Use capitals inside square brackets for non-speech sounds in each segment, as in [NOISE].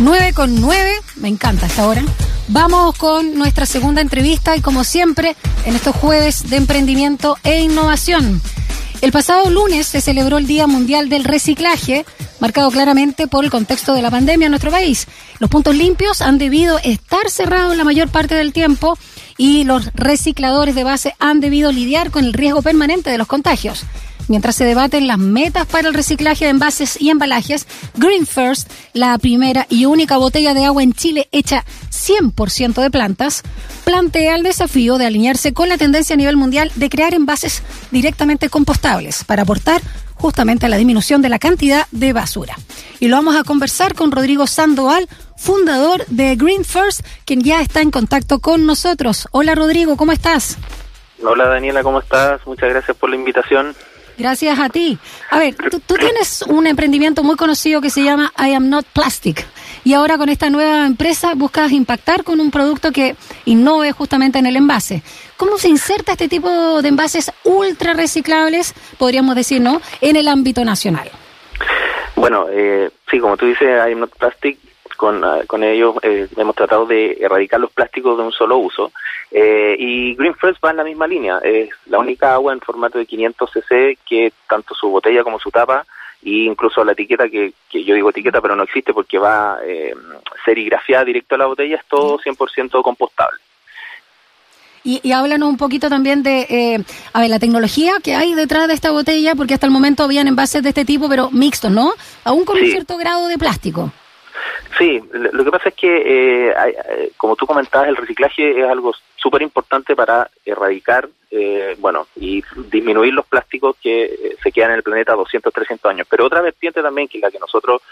9 con 9, me encanta esta hora. Vamos con nuestra segunda entrevista y como siempre, en estos jueves de emprendimiento e innovación. El pasado lunes se celebró el Día Mundial del Reciclaje, marcado claramente por el contexto de la pandemia en nuestro país. Los puntos limpios han debido estar cerrados la mayor parte del tiempo y los recicladores de base han debido lidiar con el riesgo permanente de los contagios. Mientras se debaten las metas para el reciclaje de envases y embalajes, Green First, la primera y única botella de agua en Chile hecha 100% de plantas, plantea el desafío de alinearse con la tendencia a nivel mundial de crear envases directamente compostables para aportar justamente a la disminución de la cantidad de basura. Y lo vamos a conversar con Rodrigo Sandoval, fundador de Green First, quien ya está en contacto con nosotros. Hola Rodrigo, ¿cómo estás? Hola Daniela, ¿cómo estás? Muchas gracias por la invitación. Gracias a ti. A ver, tú, tienes un emprendimiento muy conocido que se llama I Am Not Plastic. Y ahora con esta nueva empresa buscas impactar con un producto que innove justamente en el envase. ¿Cómo se inserta este tipo de envases ultra reciclables, podríamos decir, ¿no?, en el ámbito nacional. Bueno, eh, sí, como tú dices, I Am Not Plastic con, ah, con ellos eh, hemos tratado de erradicar los plásticos de un solo uso. Eh, y Green First va en la misma línea. Es la única agua en formato de 500 cc que tanto su botella como su tapa e incluso la etiqueta, que, que yo digo etiqueta pero no existe porque va eh, serigrafiada directo a la botella, es todo 100% compostable. Y, y, háblanos un poquito también de, eh, a ver, la tecnología que hay detrás de esta botella, porque hasta el momento habían envases de este tipo, pero mixtos, ¿no? Aún con un cierto grado de plástico. Sí, lo que pasa es que, eh, eh, como tú comentabas, el reciclaje es algo súper importante para erradicar, eh, bueno, y disminuir los plásticos que se quedan en el planeta 200, 300 años. Pero otra vertiente también, que es la que nosotros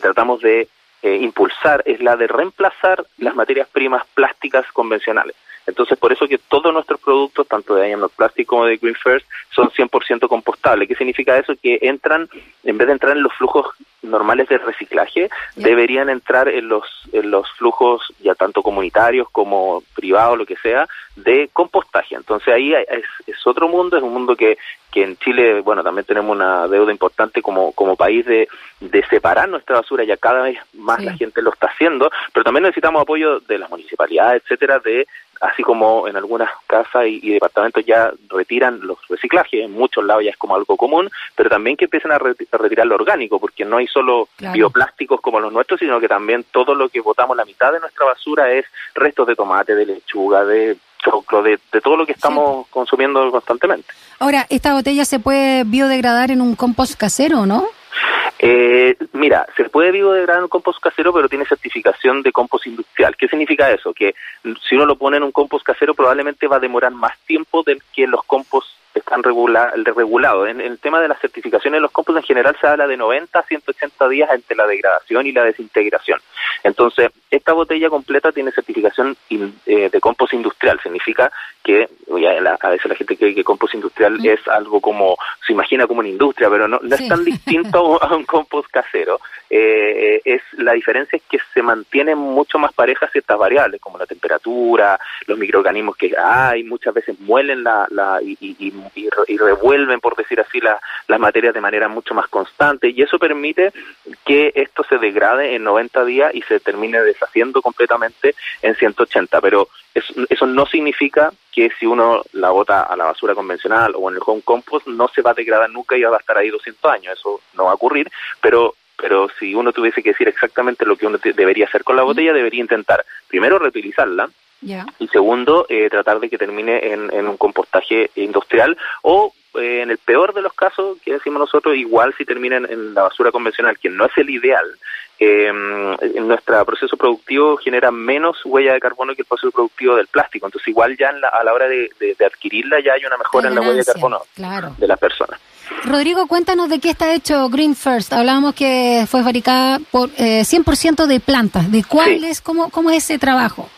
tratamos de impulsar, es la de reemplazar las materias primas plásticas convencionales. Entonces, por eso que todos nuestros productos, tanto de Not Plastic como de Green First, son 100% compostables. ¿Qué significa eso? Que entran, en vez de entrar en los flujos normales de reciclaje, deberían entrar en los, en los flujos ya tanto comunitarios como privados, lo que sea, de compostaje. Entonces ahí es, es otro mundo, es un mundo que, que en Chile, bueno, también tenemos una deuda importante como, como país de, de separar nuestra basura, ya cada vez más la gente lo está haciendo, pero también necesitamos apoyo de las municipalidades, etcétera, de así como en algunas casas y, departamentos ya retiran los reciclajes, en muchos lados ya es como algo común, pero también que empiecen a, retirar lo orgánico, porque no hay solo bioplásticos como los nuestros, sino que también todo lo que botamos, la mitad de nuestra basura es restos de tomate, de lechuga, de choclo, de, todo lo que estamos consumiendo constantemente. Ahora, ¿esta botella se puede biodegradar en un compost casero, no? Eh, mira, se puede biodegradar un compost casero, pero tiene certificación de compost industrial. ¿Qué significa eso? Que si uno lo pone en un compost casero, probablemente va a demorar más tiempo del que los compost están regula regulados. En, el tema de las certificaciones de los compost en general se habla de 90 a 180 días entre la degradación y la desintegración. Entonces, esta botella completa tiene certificación eh, de compost industrial. Significa que a veces la gente cree que compost industrial mm. es algo como, se imagina como una industria, pero no, es tan distinto a un compost casero. Eh, es La diferencia es que se mantienen mucho más parejas ciertas variables, como la temperatura, los microorganismos que hay, muchas veces muelen la, la y, y y, revuelven, por decir así, las materias de manera mucho más constante y eso permite que esto se degrade en 90 días y se termine deshaciendo completamente en 180. Pero eso, eso no significa que si uno la bota a la basura convencional o en el home compost no se va a degradar nunca y va a estar ahí 200 años. Eso no va a ocurrir, pero pero si uno tuviese que decir exactamente lo que uno debería hacer con la botella, debería intentar primero reutilizarla, y segundo, eh, tratar de que termine en, un compostaje industrial o eh, en el peor de los casos, que decimos nosotros, igual si termina en, la basura convencional, que no es el ideal, eh, en nuestro proceso productivo genera menos huella de carbono que el proceso productivo del plástico. Entonces, igual ya a la hora de, adquirirla ya hay una mejora en la huella de carbono de las personas. Rodrigo, cuéntanos de qué está hecho Green First. Hablábamos que fue fabricada por eh, 100% de plantas. ¿De cuál es, cómo, cómo es ese trabajo?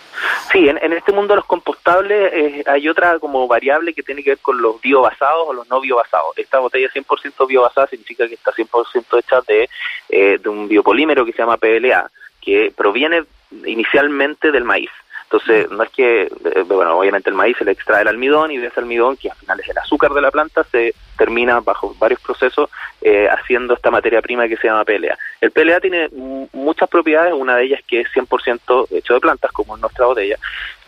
Sí, en, este mundo de los compostables eh, hay otra como variable que tiene que ver con los biobasados o los no biobasados. Esta botella 100% biobasada significa que está 100% hecha de, eh, de un biopolímero que se llama PLA, que proviene inicialmente del maíz. Entonces, no es que, eh, bueno, obviamente el maíz se le extrae el almidón y de ese almidón, que al final es el azúcar de la planta, se termina bajo varios procesos eh, haciendo esta materia prima que se llama PLA. El PLA tiene muchas propiedades, una de ellas que es 100% hecho de plantas, como en nuestra botella,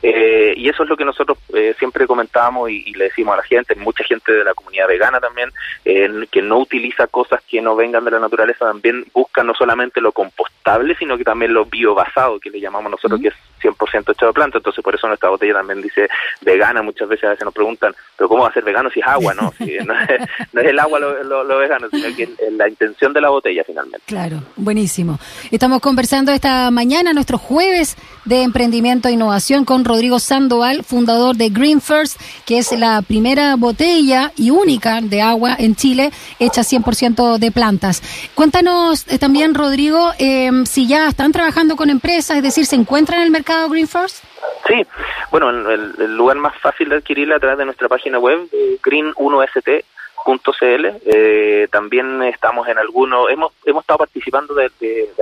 eh, y eso es lo que nosotros eh, siempre comentábamos y, le decimos a la gente, mucha gente de la comunidad vegana también, que no utiliza cosas que no vengan de la naturaleza, también busca no solamente lo compostable, sino que también lo biobasado, que le llamamos nosotros, que es 100% hecho de planta. Entonces, por eso nuestra botella también dice vegana. Muchas veces a veces nos preguntan, ¿pero cómo va a ser vegano si es agua? No, [LAUGHS] no, [LAUGHS] es, el agua lo, vegano, sino que es la intención de la botella finalmente. Claro, buenísimo. Estamos conversando esta mañana, nuestro jueves de emprendimiento e innovación, con Rodrigo Sandoval, fundador de Green First, que es la primera botella y única de agua en Chile hecha 100% de plantas. Cuéntanos eh, también, Rodrigo, eh, si ya están trabajando con empresas, es decir, se encuentran en el mercado Green First. Sí, bueno, el, lugar más fácil de adquirirla a través de nuestra página web, green1st .cl. Eh, también estamos en algunos, hemos, hemos estado participando de,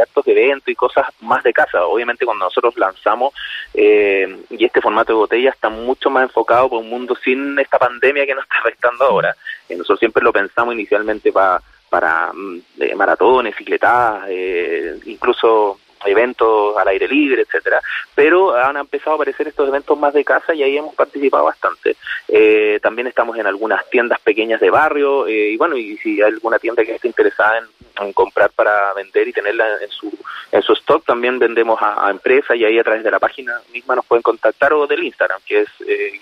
actos de evento y cosas más de casa. Obviamente cuando nosotros lanzamos eh, y este formato de botella está mucho más enfocado por un mundo sin esta pandemia que nos está afectando ahora. Eh, nosotros siempre lo pensamos inicialmente para para mm, maratones, cicletadas, incluso eventos al aire libre, etcétera, pero han empezado a aparecer estos eventos más de casa y ahí hemos participado bastante. Eh, también estamos en algunas tiendas pequeñas de barrio eh, y bueno, y si hay alguna tienda que esté interesada en, comprar para vender y tenerla en su en su stock, también vendemos a, empresas y ahí a través de la página misma nos pueden contactar o del Instagram, que es eh,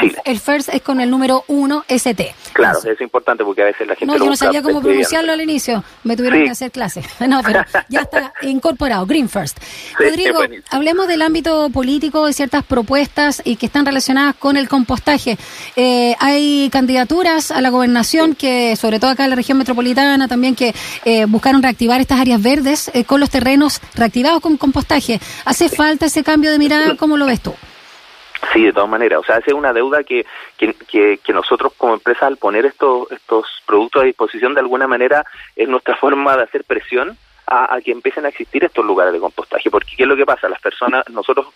Green1ST. El first es con el número 1 ST. Claro, es importante porque a veces la gente. No, yo no sabía cómo pronunciarlo al inicio. Me tuvieron que hacer clase. [LAUGHS] No, pero ya está [LAUGHS] incorporado. Green First. Rodrigo, hablemos del ámbito político de ciertas propuestas y que están relacionadas con el compostaje. Eh, hay candidaturas a la gobernación que, sobre todo acá en la región metropolitana, también que eh, buscaron reactivar estas áreas verdes eh, con los terrenos reactivados con compostaje. ¿Hace falta ese cambio de mirada? ¿Cómo lo ves tú? Sí, de todas maneras. O sea, esa es una deuda que, que, que, nosotros como empresa al poner estos, estos productos a disposición de alguna manera es nuestra [LAUGHS] forma de hacer presión a, que empiecen a existir estos lugares de compostaje. Porque ¿qué es lo que pasa? Las personas, nosotros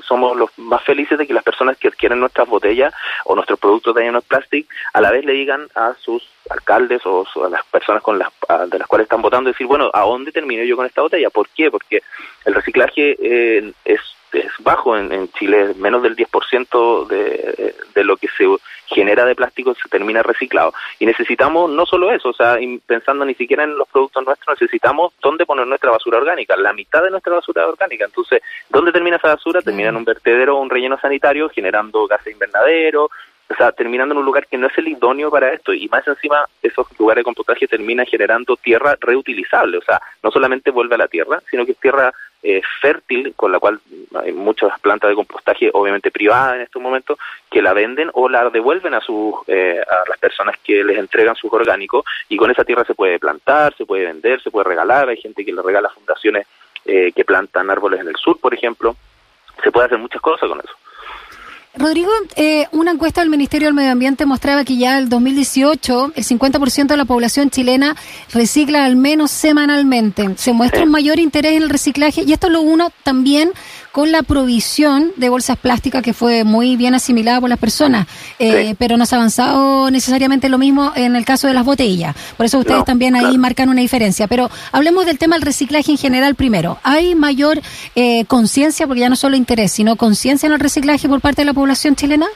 somos los más felices de que las personas que adquieren nuestras botellas o nuestros productos de Ionos Plastic a la vez le digan a sus alcaldes o a las personas con las, de las cuales están votando decir, bueno, ¿a dónde termino yo con esta botella? ¿Por qué? Porque el reciclaje eh, es es bajo en, Chile, menos del 10% de, de lo que se genera de plástico se termina reciclado. Y necesitamos no solo eso, o sea, pensando ni siquiera en los productos nuestros, necesitamos dónde poner nuestra basura orgánica, la mitad de nuestra basura orgánica. Entonces, ¿dónde termina esa basura? Termina en un vertedero o un relleno sanitario generando gases invernadero, o sea, terminando en un lugar que no es el idóneo para esto. Y más encima, esos lugares de compostaje terminan generando tierra reutilizable. O sea, no solamente vuelve a la tierra, sino que es tierra eh, fértil, con la cual hay muchas plantas de compostaje, obviamente privadas en estos momentos, que la venden o la devuelven a, sus, eh, a las personas que les entregan sus orgánicos y con esa tierra se puede plantar, se puede vender, se puede regalar, hay gente que le regala fundaciones eh, que plantan árboles en el sur, por ejemplo, se puede hacer muchas cosas con eso. Rodrigo, eh, una encuesta del Ministerio del Medio Ambiente mostraba que ya el 2018 el 50% de la población chilena recicla al menos semanalmente. Se muestra un mayor interés en el reciclaje y esto lo uno también con la provisión de bolsas plásticas que fue muy bien asimilada por las personas, eh, pero no se ha avanzado necesariamente lo mismo en el caso de las botellas. Por eso ustedes también ahí marcan una diferencia. Pero hablemos del tema del reciclaje en general primero. ¿Hay mayor eh, conciencia, porque ya no solo interés, sino conciencia en el reciclaje por parte de la población chilena?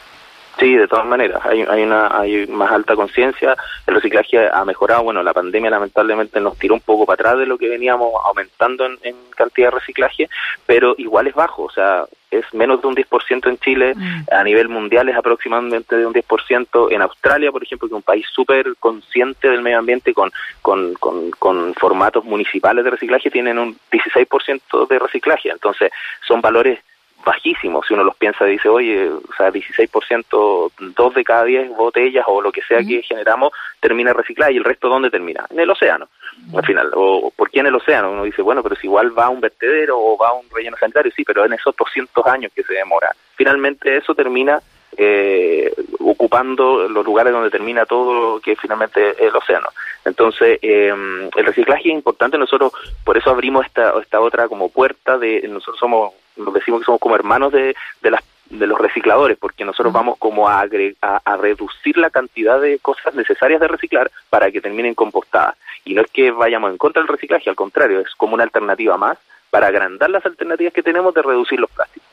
Sí, de todas maneras, hay, hay una hay más alta conciencia, el reciclaje ha mejorado, bueno, la pandemia lamentablemente nos tiró un poco para atrás de lo que veníamos aumentando en, cantidad de reciclaje, pero igual es bajo, o sea, es menos de un 10% en Chile, mm. a nivel mundial es aproximadamente de un 10%, en Australia, por ejemplo, que es un país súper consciente del medio ambiente con, con, con, con formatos municipales de reciclaje, tienen un 16% de reciclaje, entonces son valores bajísimo, si uno los piensa, dice, oye, o sea, 16%, dos de cada 10 botellas o lo que sea que generamos termina reciclada y el resto ¿dónde termina? En el océano, al final. O, ¿Por qué en el océano? Uno dice, bueno, pero si igual va a un vertedero o va a un relleno sanitario, sí, pero en esos 200 años que se demora. Finalmente eso termina eh, ocupando los lugares donde termina todo que finalmente el océano. Entonces, eh, el reciclaje es importante, nosotros por eso abrimos esta, esta otra como puerta de, nosotros somos nos decimos que somos como hermanos de, de las de los recicladores, porque nosotros vamos como a, a, a, reducir la cantidad de cosas necesarias de reciclar para que terminen compostadas. Y no es que vayamos en contra del reciclaje, al contrario, es como una alternativa más para agrandar las alternativas que tenemos de reducir los plásticos.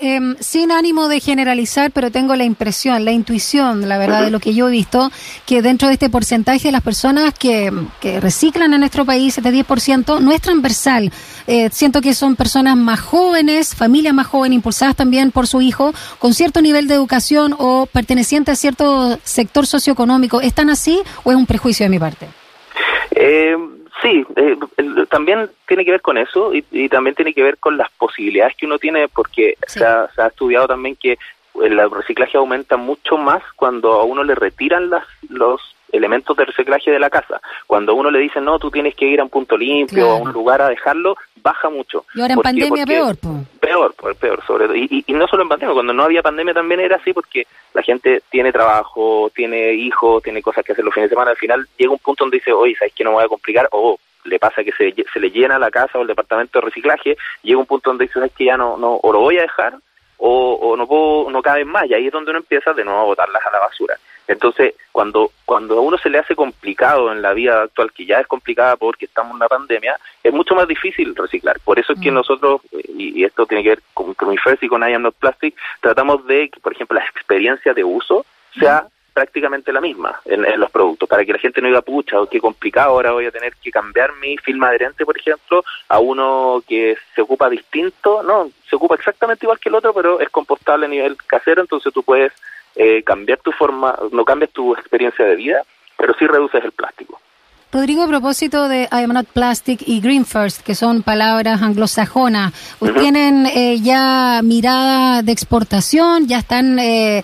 Eh, sin ánimo de generalizar, pero tengo la impresión, la intuición, la verdad, de lo que yo he visto, que dentro de este porcentaje de las personas que, que reciclan en nuestro país, este 10%, no es transversal. Eh, siento que son personas más jóvenes, familias más jóvenes, impulsadas también por su hijo, con cierto nivel de educación o pertenecientes a cierto sector socioeconómico. ¿Están así o es un prejuicio de mi parte? Eh, Sí, eh, también tiene que ver con eso y, también tiene que ver con las posibilidades que uno tiene, porque se, ha, se, ha, estudiado también que el reciclaje aumenta mucho más cuando a uno le retiran las, los elementos de reciclaje de la casa. Cuando uno le dicen, no, tú tienes que ir a un punto limpio, a un lugar a dejarlo, baja mucho. Y ahora en pandemia peor, Peor, peor, sobre todo. Y, y, no solo en pandemia, cuando no había pandemia también era así porque la gente tiene trabajo, tiene hijos, tiene cosas que hacer los fines de semana. Al final llega un punto donde dice, oye, ¿sabes que no me voy a complicar? O le pasa que se, se le llena la casa o el departamento de reciclaje, llega un punto donde dice, ¿sabes que ya no, no, o lo voy a dejar o, o no puedo, no caben más, y ahí es donde uno empieza de nuevo a botarlas a la basura. Entonces, cuando, cuando a uno se le hace complicado en la vida actual, que ya es complicada porque estamos en una pandemia, es mucho más difícil reciclar. Por eso es que nosotros, y, esto tiene que ver con, con First y con I Am Not Plastic, tratamos de que, por ejemplo, la experiencia de uso sea prácticamente la misma en, los productos, para que la gente no diga, pucha, qué complicado, ahora voy a tener que cambiar mi film adherente, por ejemplo, a uno que se ocupa distinto, no, se ocupa exactamente igual que el otro, pero es compostable a nivel casero, entonces tú puedes eh, cambiar tu forma, no cambias tu experiencia de vida, pero sí reduces el plástico. Rodrigo, a propósito de I am not plastic y green first, que son palabras anglosajonas, ¿tienen eh, ya mirada de exportación? ¿Ya están eh,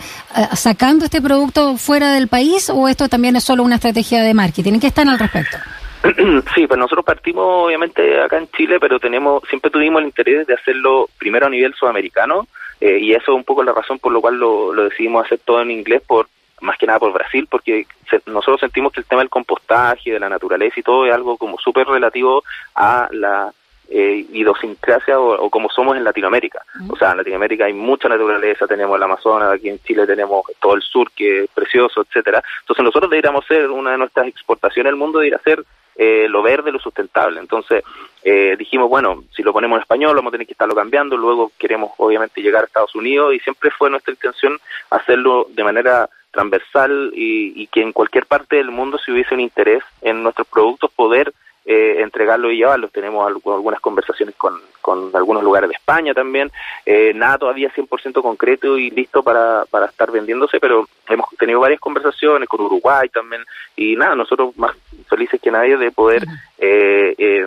sacando este producto fuera del país o esto también es solo una estrategia de marketing? ¿Qué están al respecto? [CLEARS THROAT] Sí, pues nosotros partimos obviamente acá en Chile, pero tenemos siempre tuvimos el interés de hacerlo primero a nivel sudamericano eh, y eso es un poco la razón por la cual lo, lo decidimos hacer todo en inglés por más que nada por Brasil, porque nosotros sentimos que el tema del compostaje, de la naturaleza y todo es algo como súper relativo a la eh, idiosincrasia o, como somos en Latinoamérica. O sea, en Latinoamérica hay mucha naturaleza, tenemos el Amazonas, aquí en Chile tenemos todo el sur que es precioso, etcétera. Entonces nosotros deberíamos ser, una de nuestras exportaciones al mundo debería ser eh, lo verde, lo sustentable. Entonces eh, dijimos, bueno, si lo ponemos en español vamos a tener que estarlo cambiando, luego queremos obviamente llegar a Estados Unidos y siempre fue nuestra intención hacerlo de manera transversal y, y, que en cualquier parte del mundo si hubiese un interés en nuestros productos poder eh, entregarlo y llevarlo. Tenemos algunas conversaciones con, con algunos lugares de España también. Eh, nada todavía 100% concreto y listo para, para estar vendiéndose, pero hemos tenido varias conversaciones con Uruguay también. Y nada, nosotros más felices que nadie de poder eh, eh,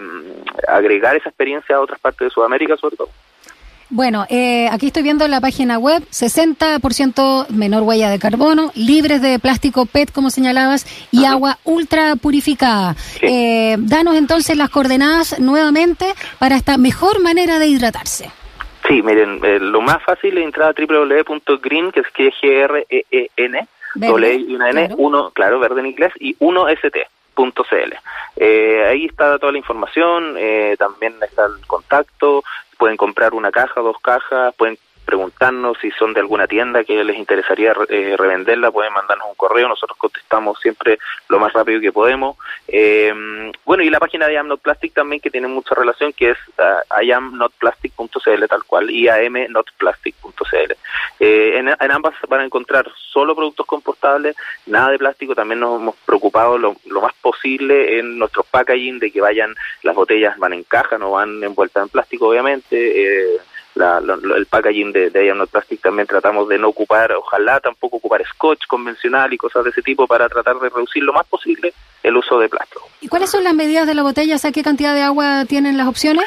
agregar esa experiencia a otras partes de Sudamérica sobre todo. Bueno, eh, aquí estoy viendo la página web, 60% menor huella de carbono, libres de plástico PET, como señalabas, y agua ultra purificada. Eh, danos entonces las coordenadas nuevamente para esta mejor manera de hidratarse. Sí, miren, eh, lo más fácil es entrar a www.green, que es que G-R-E-E-N, doble y una N, uno, claro, verde en inglés, y 1ST.cl. Eh, ahí está toda la información, eh, también está el contacto, pueden comprar una caja, dos cajas, pueden preguntarnos si son de alguna tienda que les interesaría eh, revenderla, pueden mandarnos un correo, nosotros contestamos siempre lo más rápido que podemos. Eh, bueno, y la página de I Am Not Plastic también que tiene mucha relación, que es uh, iamnotplastic.cl tal cual, iamnotplastic.cl. En, ambas van a encontrar solo productos compostables, nada de plástico, también nos hemos preocupado lo, más posible en nuestro packaging de que vayan, las botellas van en caja, no van envueltas en plástico obviamente, eh, la, el packaging de, de Not Plastic también tratamos de no ocupar, ojalá tampoco ocupar scotch convencional y cosas de ese tipo para tratar de reducir lo más posible el uso de plástico. ¿Y cuáles son las medidas de la botella? ¿A qué cantidad de agua tienen las opciones?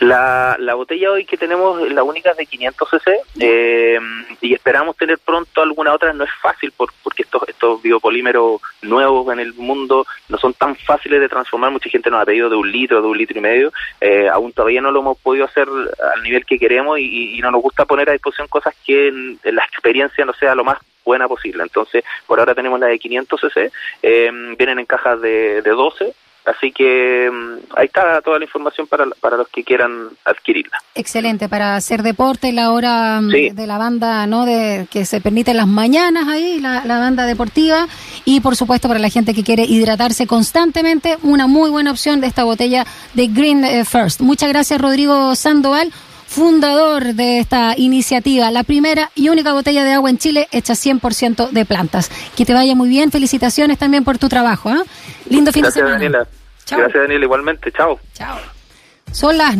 La, la botella hoy que tenemos, la única es de 500 cc eh, y esperamos tener pronto alguna otra. No es fácil por, porque estos, estos biopolímeros nuevos en el mundo no son tan fáciles de transformar. Mucha gente nos ha pedido de un litro, de un litro y medio. Eh, aún todavía no lo hemos podido hacer al nivel que queremos y, y, no nos gusta poner a disposición cosas que en, en la experiencia no sea lo más buena posible. Entonces, por ahora tenemos la de 500 cc, eh, vienen en cajas de, de 12 Así que mm, ahí está toda la información para, para los que quieran adquirirla. Excelente, para hacer deporte, la hora mm, de la banda, ¿no? De que se permite las mañanas ahí, la, la, banda deportiva. Y por supuesto, para la gente que quiere hidratarse constantemente, una muy buena opción de esta botella de Green eh, First. Muchas gracias, Rodrigo Sandoval fundador de esta iniciativa, la primera y única botella de agua en Chile hecha 100% de plantas. Que te vaya muy bien, felicitaciones también por tu trabajo. ¿eh? Lindo fin Gracias, de semana. Daniela. Gracias, Daniela, igualmente. Chao. Chao. Son las